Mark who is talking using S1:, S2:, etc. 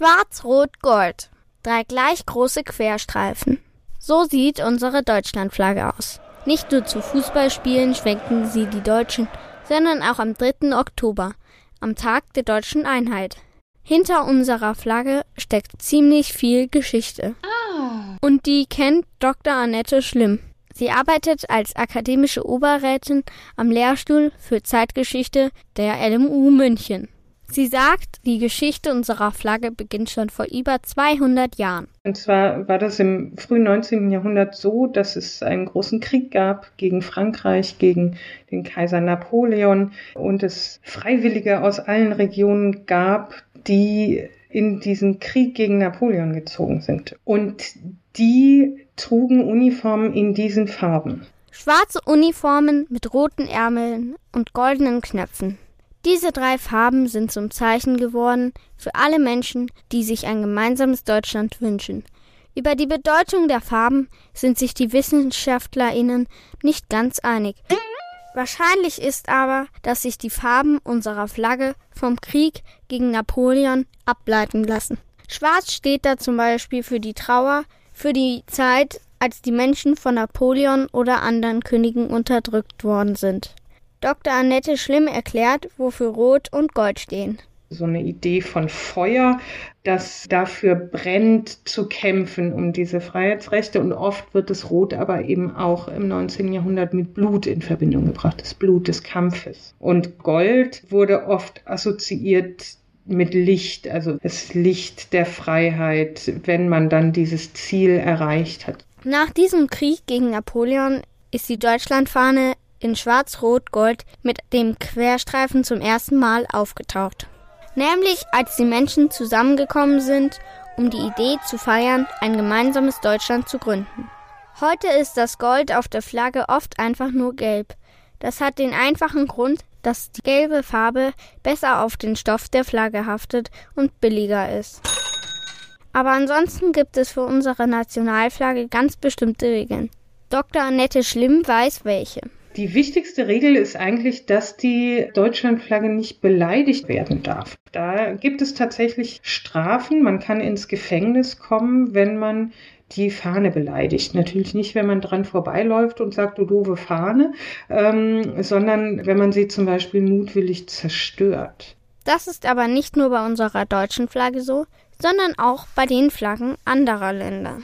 S1: Schwarz, Rot, Gold. Drei gleich große Querstreifen. So sieht unsere Deutschlandflagge aus. Nicht nur zu Fußballspielen schwenken sie die Deutschen, sondern auch am 3. Oktober, am Tag der deutschen Einheit. Hinter unserer Flagge steckt ziemlich viel Geschichte. Und die kennt Dr. Annette Schlimm. Sie arbeitet als akademische Oberrätin am Lehrstuhl für Zeitgeschichte der LMU München. Sie sagt, die Geschichte unserer Flagge beginnt schon vor über 200 Jahren.
S2: Und zwar war das im frühen 19. Jahrhundert so, dass es einen großen Krieg gab gegen Frankreich, gegen den Kaiser Napoleon und es Freiwillige aus allen Regionen gab, die in diesen Krieg gegen Napoleon gezogen sind. Und die trugen Uniformen in diesen Farben.
S1: Schwarze Uniformen mit roten Ärmeln und goldenen Knöpfen. Diese drei Farben sind zum Zeichen geworden für alle Menschen, die sich ein gemeinsames Deutschland wünschen. Über die Bedeutung der Farben sind sich die Wissenschaftlerinnen nicht ganz einig. Wahrscheinlich ist aber, dass sich die Farben unserer Flagge vom Krieg gegen Napoleon ableiten lassen. Schwarz steht da zum Beispiel für die Trauer, für die Zeit, als die Menschen von Napoleon oder anderen Königen unterdrückt worden sind. Dr. Annette Schlimm erklärt, wofür Rot und Gold stehen.
S2: So eine Idee von Feuer, das dafür brennt, zu kämpfen um diese Freiheitsrechte. Und oft wird das Rot aber eben auch im 19. Jahrhundert mit Blut in Verbindung gebracht, das Blut des Kampfes. Und Gold wurde oft assoziiert mit Licht, also das Licht der Freiheit, wenn man dann dieses Ziel erreicht hat.
S1: Nach diesem Krieg gegen Napoleon ist die Deutschlandfahne in Schwarz-Rot-Gold mit dem Querstreifen zum ersten Mal aufgetaucht. Nämlich als die Menschen zusammengekommen sind, um die Idee zu feiern, ein gemeinsames Deutschland zu gründen. Heute ist das Gold auf der Flagge oft einfach nur gelb. Das hat den einfachen Grund, dass die gelbe Farbe besser auf den Stoff der Flagge haftet und billiger ist. Aber ansonsten gibt es für unsere Nationalflagge ganz bestimmte Regeln. Dr. Annette Schlimm weiß welche.
S2: Die wichtigste Regel ist eigentlich, dass die Deutschlandflagge nicht beleidigt werden darf. Da gibt es tatsächlich Strafen. Man kann ins Gefängnis kommen, wenn man die Fahne beleidigt. Natürlich nicht, wenn man dran vorbeiläuft und sagt, du doofe Fahne, ähm, sondern wenn man sie zum Beispiel mutwillig zerstört.
S1: Das ist aber nicht nur bei unserer deutschen Flagge so, sondern auch bei den Flaggen anderer Länder.